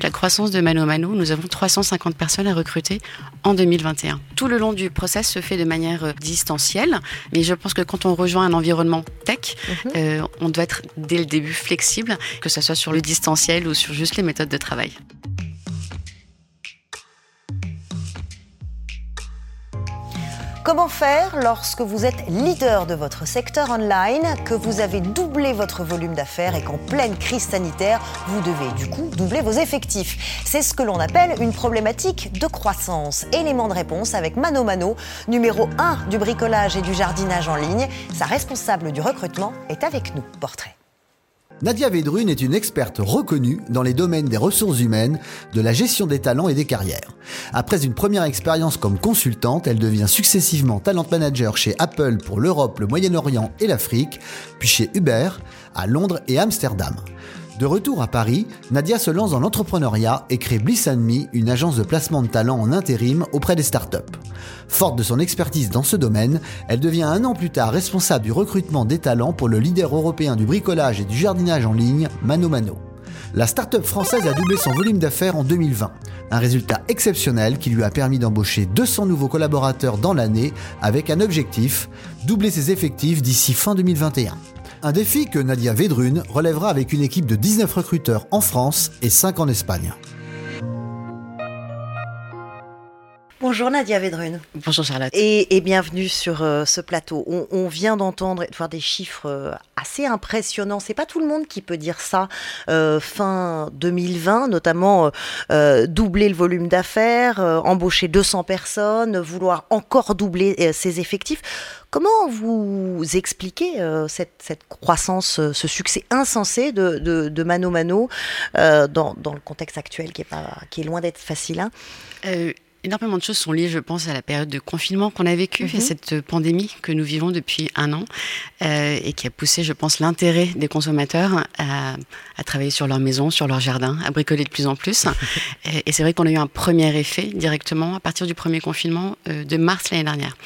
vu la croissance de Mano Mano, nous avons 350 personnes à recruter en 2021. Tout le long du process se fait de manière euh, distancielle, mais je pense que quand on rejoint un environnement tech, mhm. euh, on doit être dès le début flexible, que ce soit sur le distanciel ou sur juste les méthodes de travail. Comment faire lorsque vous êtes leader de votre secteur online, que vous avez doublé votre volume d'affaires et qu'en pleine crise sanitaire, vous devez du coup doubler vos effectifs? C'est ce que l'on appelle une problématique de croissance. Élément de réponse avec Mano Mano, numéro 1 du bricolage et du jardinage en ligne. Sa responsable du recrutement est avec nous. Portrait. Nadia Vedrune est une experte reconnue dans les domaines des ressources humaines, de la gestion des talents et des carrières. Après une première expérience comme consultante, elle devient successivement talent manager chez Apple pour l'Europe, le Moyen-Orient et l'Afrique, puis chez Uber à Londres et Amsterdam. De retour à Paris, Nadia se lance dans l'entrepreneuriat et crée Bliss une agence de placement de talents en intérim auprès des startups. Forte de son expertise dans ce domaine, elle devient un an plus tard responsable du recrutement des talents pour le leader européen du bricolage et du jardinage en ligne, Mano Mano. La start-up française a doublé son volume d'affaires en 2020, un résultat exceptionnel qui lui a permis d'embaucher 200 nouveaux collaborateurs dans l'année avec un objectif, doubler ses effectifs d'ici fin 2021. Un défi que Nadia Vedrune relèvera avec une équipe de 19 recruteurs en France et 5 en Espagne. Bonjour Nadia Vedrune. Bonjour Charlotte. Et, bienvenue sur euh, ce plateau. On, vient d'entendre et de voir des chiffres euh, assez impressionnants. C'est pas tout le monde qui peut dire ça euh, fin 2020, notamment doubler le volume d'affaires, embaucher 200 personnes, vouloir encore doubler ses effectifs. Comment vous expliquez cette, croissance, ce succès insensé de, Mano Mano dans, le contexte actuel qui est, pas, qui est loin d'être facile hein? Énormément de choses sont liées, je pense, à la période de confinement qu'on a vécue, et mhm. cette pandémie que nous vivons depuis un an, euh, et qui a poussé, je pense, l'intérêt des consommateurs à, travailler sur leur maison, sur leur jardin, à bricoler de plus en plus. et, c'est vrai qu'on a eu un premier effet directement à partir du premier confinement euh, de mars l'année dernière.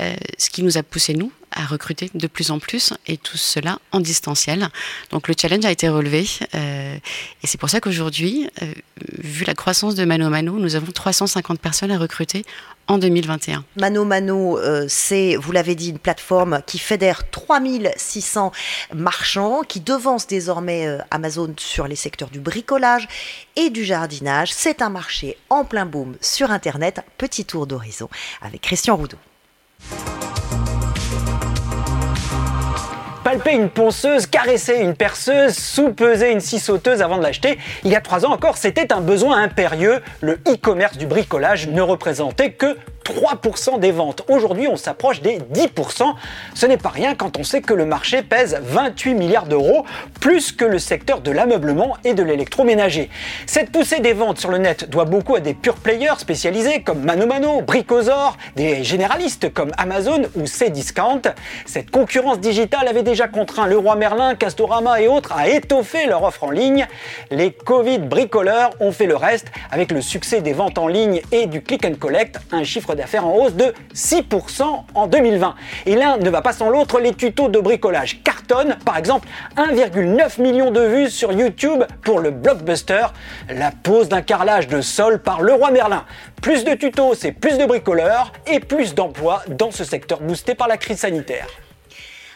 Euh, ce qui nous a poussé, nous, à recruter de plus en plus et tout cela en distanciel. Donc le challenge a été relevé euh, et c'est pour ça qu'aujourd'hui, euh, vu la croissance de Mano Mano, nous avons 350 personnes à recruter en 2021. Mano Mano, euh, c'est, vous l'avez dit, une plateforme qui fédère 3600 marchands, qui devance désormais Amazon sur les secteurs du bricolage et du jardinage. C'est un marché en plein boom sur Internet. Petit tour d'horizon avec Christian Roudot. Palper une ponceuse, caresser une perceuse, sous-peser une scie sauteuse avant de l'acheter. Il y a trois ans encore, c'était un besoin impérieux. Le e-commerce du bricolage ne représentait que 3% des ventes. Aujourd'hui, on s'approche des 10%. Ce n'est pas rien quand on sait que le marché pèse 28 milliards d'euros, plus que le secteur de l'ameublement et de l'électroménager. Cette poussée des ventes sur le net doit beaucoup à des pure players spécialisés comme Mano Mano, Bricosaur, des généralistes comme Amazon ou Cdiscount. Cette concurrence digitale avait déjà contraint Leroy Merlin, Castorama et autres à étoffer leur offre en ligne. Les Covid bricoleurs ont fait le reste avec le succès des ventes en ligne et du click and collect, un chiffre d'affaires en hausse de 6% en 2020. Et l'un ne va pas sans l'autre, les tutos de bricolage cartonnent. Par exemple, 1,9 million de vues sur YouTube pour le blockbuster, la pose d'un carrelage de sol par Leroy Merlin. Plus de tutos, c'est plus de bricoleurs et plus d'emplois dans ce secteur boosté par la crise sanitaire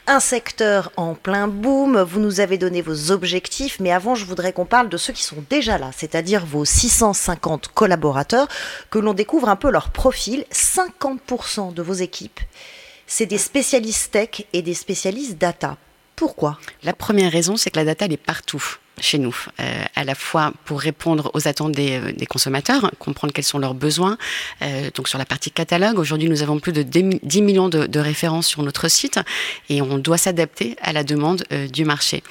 un secteur en plein boom. Vous nous avez donné vos objectifs, mais avant, je voudrais qu'on parle de ceux qui sont déjà là, c'est-à-dire vos 650 collaborateurs, que l'on découvre un peu leur profil. 50% de vos équipes, c'est des spécialistes tech et des spécialistes data. Pourquoi? La première raison, c'est que la data, elle est partout chez nous, euh, à la fois pour répondre aux attentes des, euh, consommateurs, comprendre quels sont leurs besoins. Euh, donc sur la partie catalogue, aujourd'hui nous avons plus de 10 millions de, références sur notre site et on doit s'adapter à la demande du marché.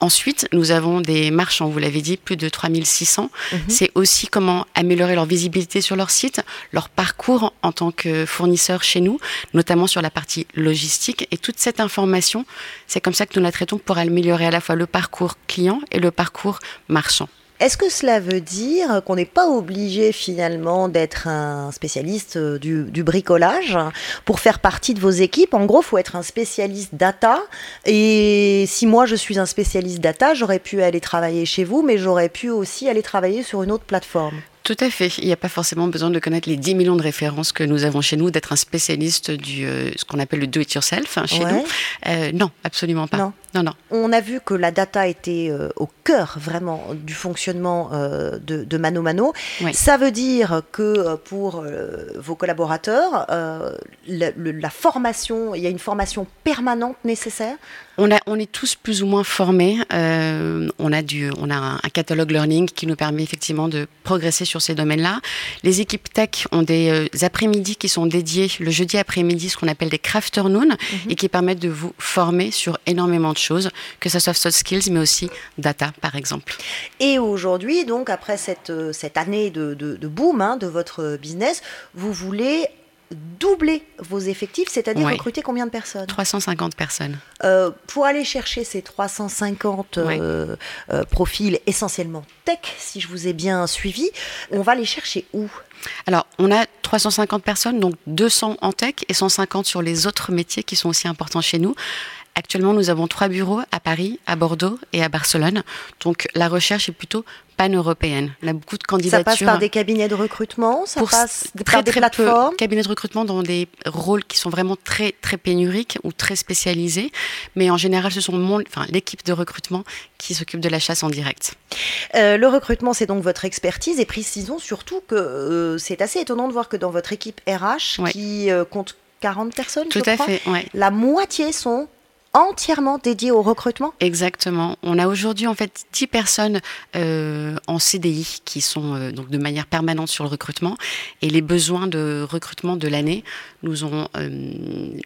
Ensuite, nous avons des marchands, vous l'avez dit, plus de 3600. Mhm. C'est aussi comment améliorer leur visibilité sur leur site, leur parcours en tant que fournisseur chez nous, notamment sur la partie logistique. Et toute cette information, c'est comme ça que nous la traitons pour améliorer à la fois le parcours client et le parcours marchand. Est-ce que cela veut dire qu'on n'est pas obligé finalement d'être un spécialiste euh, du, du, bricolage pour faire partie de vos équipes? En gros, il faut être un spécialiste data. Et si moi je suis un spécialiste data, j'aurais pu aller travailler chez vous, mais j'aurais pu aussi aller travailler sur une autre plateforme. Tout à fait. Il n'y a pas forcément besoin de connaître les 10 millions de références que nous avons chez nous, d'être un spécialiste du euh, ce qu'on appelle le do-it-yourself hein, chez nous. Euh, non, absolument pas. Non. Non. non, On a vu que la data était euh, au cœur vraiment du fonctionnement euh, de, de, Mano Mano. Oui. Ça veut dire que euh, pour vos collaborateurs, la, la formation, il y a une formation permanente nécessaire? On, a, on est tous plus ou moins formés. On a, du, on a un, un, catalogue learning qui nous permet effectivement de progresser sur ces domaines-là. Les équipes tech ont des après-midi qui sont dédiés le jeudi après-midi, ce qu'on appelle des crafternoon, mm -hmm. et qui permettent de vous former sur énormément de choses, que ce soit soft skills, mais aussi data, par exemple. Et aujourd'hui, donc après cette, cette année de, de, de boom hein, de votre business, vous voulez doubler vos effectifs, c'est-à-dire Oui. recruter combien de personnes? 350 personnes. Euh, Pour aller chercher ces 350 Oui. euh, euh, profils essentiellement tech, si je vous ai bien suivi, on va les chercher où? Alors, on a 350 personnes, donc 200 en tech et 150 sur les autres métiers qui sont aussi importants chez nous. Actuellement, nous avons trois bureaux à Paris, à Bordeaux et à Barcelone. Donc, la recherche est plutôt pan-européenne. On a beaucoup de candidatures. Ça passe par des cabinets de recrutement, ça pour passe très, par des très plateformes peu cabinets de recrutement dans des rôles qui sont vraiment très très pénuriques ou très spécialisés, mais en général ce sont mon, enfin, l'équipe de recrutement qui s'occupe de la chasse en direct. Euh, le recrutement c'est donc votre expertise et précisons surtout que euh, c'est assez étonnant de voir que dans votre équipe RH Ouais. qui euh, compte 40 personnes, Tout je à crois, fait, ouais. la moitié sont entièrement dédiées au recrutement? Exactement. On a aujourd'hui en fait 10 personnes euh, en CDI qui sont euh, donc de manière permanente sur le recrutement et les besoins de recrutement de l'année nous ont euh,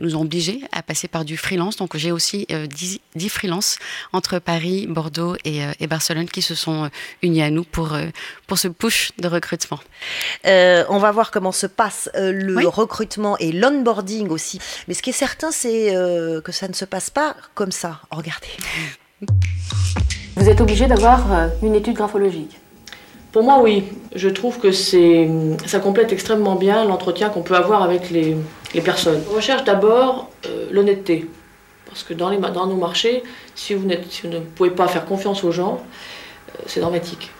nous ont obligés à passer par du freelance. Donc j'ai aussi euh, 10, 10 freelances entre Paris, Bordeaux et, euh, et Barcelone qui se sont euh, unis à nous pour euh, pour ce push de recrutement. Euh, on va voir comment se passe euh, le Oui. recrutement et l'onboarding aussi. Mais ce qui est certain, c'est euh, que ça ne se passe pas comme ça. Regardez. Vous êtes obligé d'avoir euh, une étude graphologique. Pour moi, oui. Je trouve que c'est, ça complète extrêmement bien l'entretien qu'on peut avoir avec les, les personnes. On recherche d'abord euh, l'honnêteté. Parce que dans, les, dans nos marchés, si vous, n'êtes- si vous ne pouvez pas faire confiance aux gens, euh, c'est dramatique.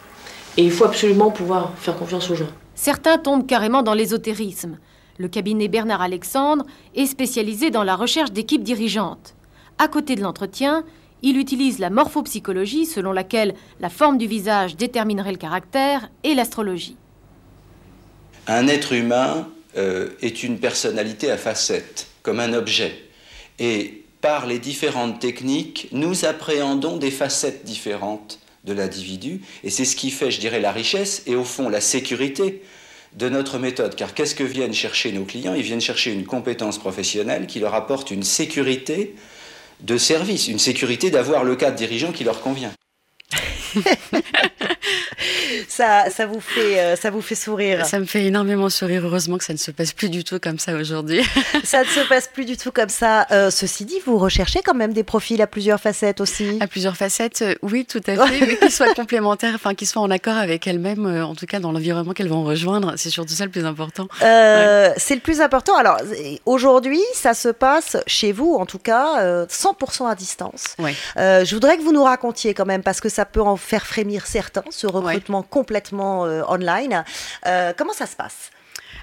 Et il faut absolument pouvoir faire confiance aux gens. Certains tombent carrément dans l'ésotérisme. Le cabinet Bernard Alexandre est spécialisé dans la recherche d'équipes dirigeantes. À côté de l'entretien, il utilise la morphopsychologie selon laquelle la forme du visage déterminerait le caractère et l'astrologie. Un être humain euh, est une personnalité à facettes, comme un objet. Et par les différentes techniques, nous appréhendons des facettes différentes de l'individu. Et c'est ce qui fait, je dirais, la richesse et au fond la sécurité de notre méthode. Car qu'est-ce que viennent chercher nos clients? Ils viennent chercher une compétence professionnelle qui leur apporte une sécurité de service, une sécurité d'avoir le cadre dirigeant qui leur convient. Ça, ça, vous fait, euh, ça vous fait sourire. Ça me fait énormément sourire. Heureusement que ça ne se passe plus du tout comme ça aujourd'hui. ça ne se passe plus du tout comme ça. Euh, ceci dit, vous recherchez quand même des profils à plusieurs facettes aussi. À plusieurs facettes, euh, oui, tout à fait, mais qu'ils soient complémentaires, enfin qu'ils soient en accord avec elles-mêmes, en tout cas dans l'environnement qu'elles vont rejoindre. C'est surtout ça le plus important. Euh, ouais. C'est le plus important. Alors aujourd'hui, ça se passe chez vous, en tout cas, euh, 100% à distance. Ouais. Euh, je voudrais que vous nous racontiez quand même, parce que ça peut en faire frémir certains, ce recrutement ouais. Complètement euh, online. Euh, comment ça se passe?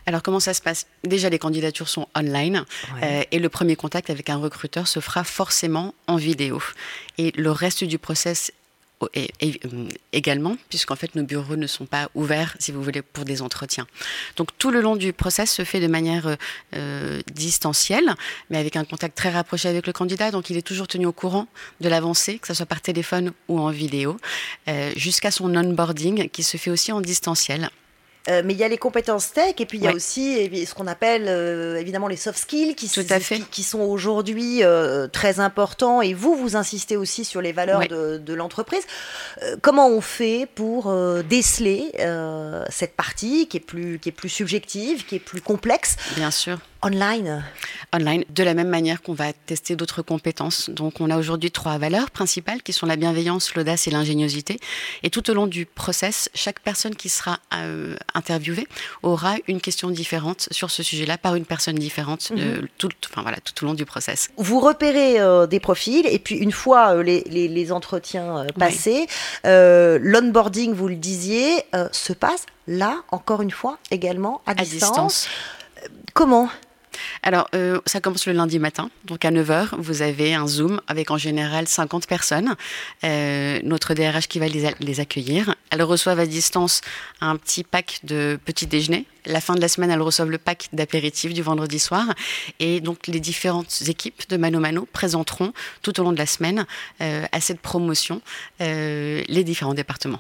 Alors comment ça se passe? Déjà les candidatures sont online ouais. euh, et le premier contact avec un recruteur se fera forcément en vidéo. Et le reste du process et, et, également, puisqu'en fait nos bureaux ne sont pas ouverts, si vous voulez, pour des entretiens. Donc tout le long du process se fait de manière euh, distancielle, mais avec un contact très rapproché avec le candidat. Donc il est toujours tenu au courant de l'avancée, que ce soit par téléphone ou en vidéo, euh, jusqu'à son onboarding qui se fait aussi en distanciel. Euh, mais il y a les compétences tech et puis il y a aussi ce qu'on appelle euh, évidemment les soft skills qui, qui sont aujourd'hui euh, très importants. Et vous, vous insistez aussi sur les valeurs de, de l'entreprise. comment on fait pour déceler cette partie qui est, plus, qui est plus subjective, qui est plus complexe? Bien sûr. Online Online, de la même manière qu'on va tester d'autres compétences. Donc on a aujourd'hui trois valeurs principales qui sont la bienveillance, l'audace et l'ingéniosité. Et tout au long du process, chaque personne qui sera interviewé aura une question différente sur ce sujet-là par une personne différente euh, mhm. tout, enfin, voilà, tout au long du process. Vous repérez euh, des profils et puis une fois euh, les, les, entretiens passés, l'onboarding, vous le disiez, se passe là, encore une fois, également à, distance. Comment? Alors, euh, ça commence le lundi matin, donc à 9h, vous avez un Zoom avec en général 50 personnes. Euh, notre DRH qui va les, accueillir. Elles reçoivent à distance un petit pack de petit déjeuner. La fin de la semaine, elles reçoivent le pack d'apéritifs du vendredi soir. Et donc, les différentes équipes de Mano Mano présenteront tout au long de la semaine euh, à cette promotion les différents départements.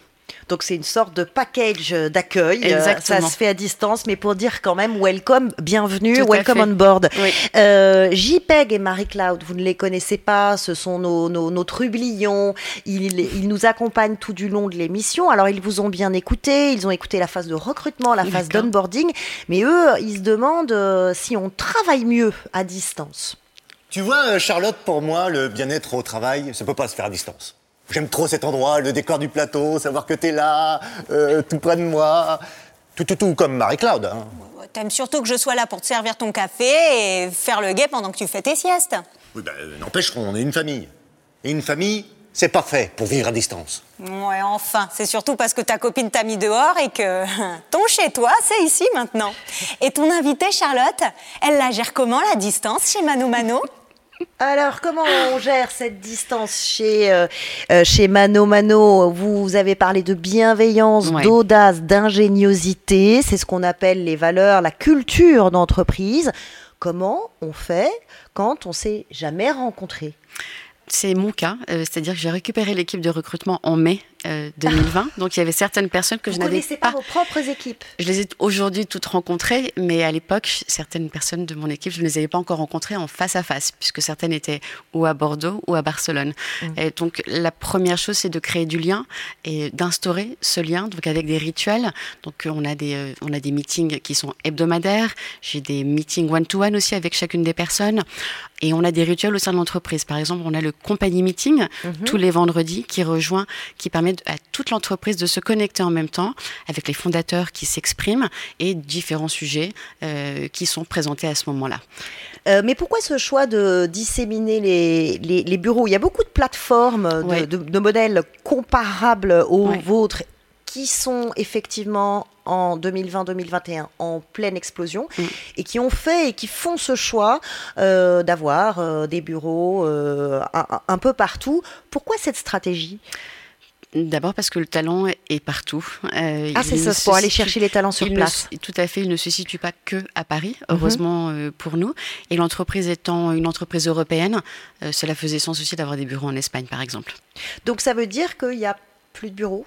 Donc c'est une sorte de package d'accueil. Euh, ça se fait à distance, mais pour dire quand même welcome, bienvenue, welcome on board. Euh, JPEG et Marie-Claude, vous ne les connaissez pas, ce sont nos, nos, trublions. Ils, ils, nous accompagnent tout du long de l'émission. Alors ils vous ont bien écouté, ils ont écouté la phase de recrutement, la phase d'onboarding, mais eux, ils se demandent euh, si on travaille mieux à distance. Tu vois, Charlotte, pour moi, le bien-être au travail, ça peut pas se faire à distance. J'aime trop cet endroit, le décor du plateau, savoir que t'es là, euh, tout près de moi. Tout, tout, tout comme Marie-Claude. Hein. T'aimes surtout que je sois là pour te servir ton café et faire le guet pendant que tu fais tes siestes. Oui, ben, n'empêche qu'on est une famille. Et une famille, c'est parfait pour vivre à distance. Ouais, enfin, c'est surtout parce que ta copine t'a mis dehors et que ton chez-toi, c'est ici maintenant. Et ton invitée, Charlotte, elle la gère comment, la distance, chez Mano Mano? Alors, comment on gère cette distance chez, euh, euh, chez Mano Mano? Vous, avez parlé de bienveillance, d'audace, d'ingéniosité. C'est ce qu'on appelle les valeurs, la culture d'entreprise. Comment on fait quand on s'est jamais rencontré c'est mon cas, euh, c'est-à-dire que j'ai récupéré l'équipe de recrutement en mai 2020. Euh, Donc il y avait certaines personnes que je n'avais pas. pas vos propres équipes Je les ai aujourd'hui toutes rencontrées, mais à l'époque, certaines personnes de mon équipe, je ne les avais pas encore rencontrées en face à face, puisque certaines étaient ou à Bordeaux ou à Barcelone. Mm. Et donc la première chose, c'est de créer du lien et d'instaurer ce lien, donc avec des rituels. Donc on a des, euh, on a des meetings qui sont hebdomadaires. J'ai des meetings one-to-one aussi avec chacune des personnes. Et on a des rituels au sein de l'entreprise. Par exemple, on a le company meeting mm-hmm. tous les vendredis qui rejoint, qui permet à toute l'entreprise de se connecter en même temps avec les fondateurs qui s'expriment et différents sujets euh, qui sont présentés à ce moment-là. Euh, mais pourquoi ce choix de disséminer les, les, bureaux? Il y a beaucoup de plateformes, de, modèles comparables aux vôtres qui sont effectivement en 2020-2021 en pleine explosion mm. et qui ont fait et qui font ce choix euh, d'avoir des bureaux un, peu partout. Pourquoi cette stratégie? D'abord parce que le talent est partout. Euh, ah, c'est ça, pour aller chercher les talents sur place. tout à fait, il ne se situe pas que à Paris, mhm. heureusement euh, pour nous. Et l'entreprise étant une entreprise européenne, euh, cela faisait sens aussi d'avoir des bureaux en Espagne, par exemple. Donc ça veut dire qu'il n'y a plus de bureaux?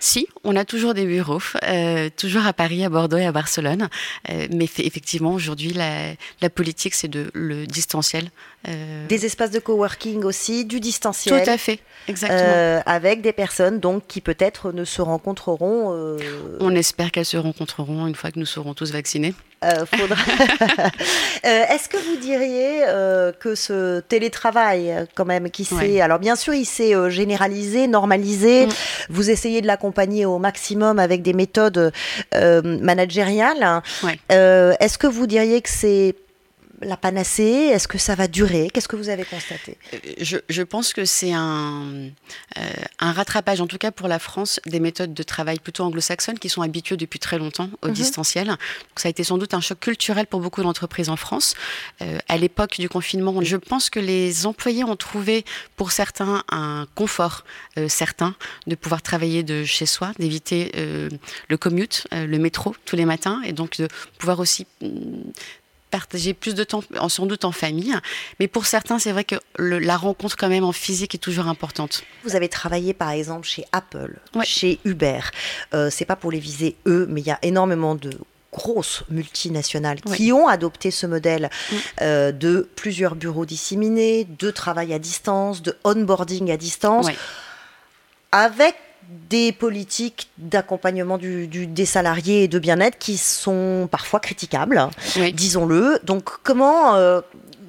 Si, on a toujours des bureaux, euh, toujours à Paris, à Bordeaux et à Barcelone. Euh, mais effectivement, aujourd'hui, la, politique, c'est de le distanciel. Euh, des espaces de coworking aussi, du distanciel. Tout à fait, exactement. avec des personnes donc qui peut-être ne se rencontreront. On espère qu'elles se rencontreront une fois que nous serons tous vaccinés. Faudra... Est-ce que vous diriez que ce télétravail, quand même, qui s'est, alors bien sûr, il s'est généralisé, normalisé. Mm. Vous essayez de l'accompagner au maximum avec des méthodes euh, managériales. Euh, est-ce que vous diriez que c'est la panacée? Est-ce que ça va durer? Qu'est-ce que vous avez constaté? Je, je, pense que c'est un, euh, un, rattrapage, en tout cas pour la France, des méthodes de travail plutôt anglo-saxonnes qui sont habituées depuis très longtemps au mhm. distanciel. Donc, ça a été sans doute un choc culturel pour beaucoup d'entreprises en France. Euh, à l'époque du confinement, je pense que les employés ont trouvé pour certains un confort euh, certain de pouvoir travailler de chez soi, d'éviter le commute, le métro tous les matins et donc de pouvoir aussi partager plus de temps, sans doute en famille. Mais pour certains, c'est vrai que la rencontre quand même en physique est toujours importante. Vous avez travaillé par exemple chez Apple, chez Uber. Euh, c'est pas pour les viser eux, mais il y a énormément de grosses multinationales qui ont adopté ce modèle mm. euh, de plusieurs bureaux disséminés, de travail à distance, de onboarding à distance, avec des politiques d'accompagnement des salariés et de bien-être qui sont parfois critiquables, disons-le. Donc comment, euh,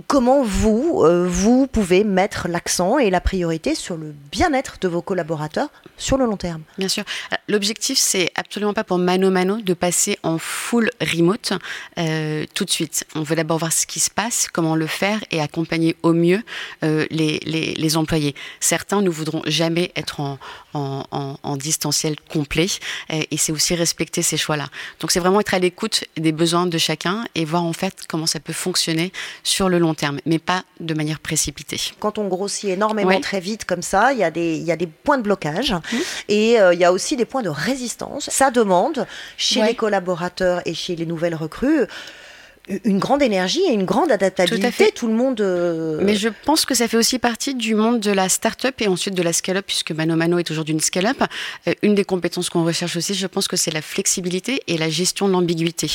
comment vous, euh, vous pouvez mettre l'accent et la priorité sur le bien-être de vos collaborateurs sur le long terme Bien sûr. L'objectif, c'est absolument pas pour Mano Mano de passer en full remote euh, tout de suite. On veut d'abord voir ce qui se passe, comment le faire et accompagner au mieux euh, les, les, employés. Certains ne voudront jamais être en, en, en, distanciel complet et c'est aussi respecter ces choix-là. Donc c'est vraiment être à l'écoute des besoins de chacun et voir en fait comment ça peut fonctionner sur le long terme terme, mais pas de manière précipitée. Quand on grossit énormément très vite comme ça, il y, a des, il y a des points de blocage mmh. et euh, il y a aussi des points de résistance. Ça demande chez les collaborateurs et chez les nouvelles recrues une grande énergie et une grande adaptabilité. Tout, à fait. Tout le monde. Euh, Mais je pense que ça fait aussi partie du monde de la start-up et ensuite de la scale-up, puisque Mano Mano est aujourd'hui une scale-up. Euh, une des compétences qu'on recherche aussi, je pense que c'est la flexibilité et la gestion de l'ambiguïté.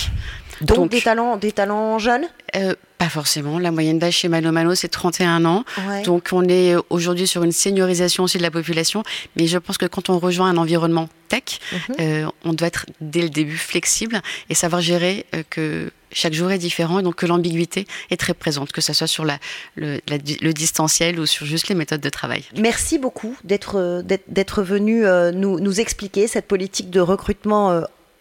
Donc, des talents, des talents jeunes? euh, Pas forcément. La moyenne d'âge chez Mano Mano, c'est 31 ans. Donc on est aujourd'hui sur une seniorisation aussi de la population. Mais je pense que quand on rejoint un environnement tech, mhm. on doit être dès le début flexible et savoir gérer que chaque jour est différent et donc que l'ambiguïté est très présente, que ce soit sur la, le, distanciel ou sur juste les méthodes de travail. Merci beaucoup d'être venu euh, nous, nous, expliquer cette politique de recrutement euh,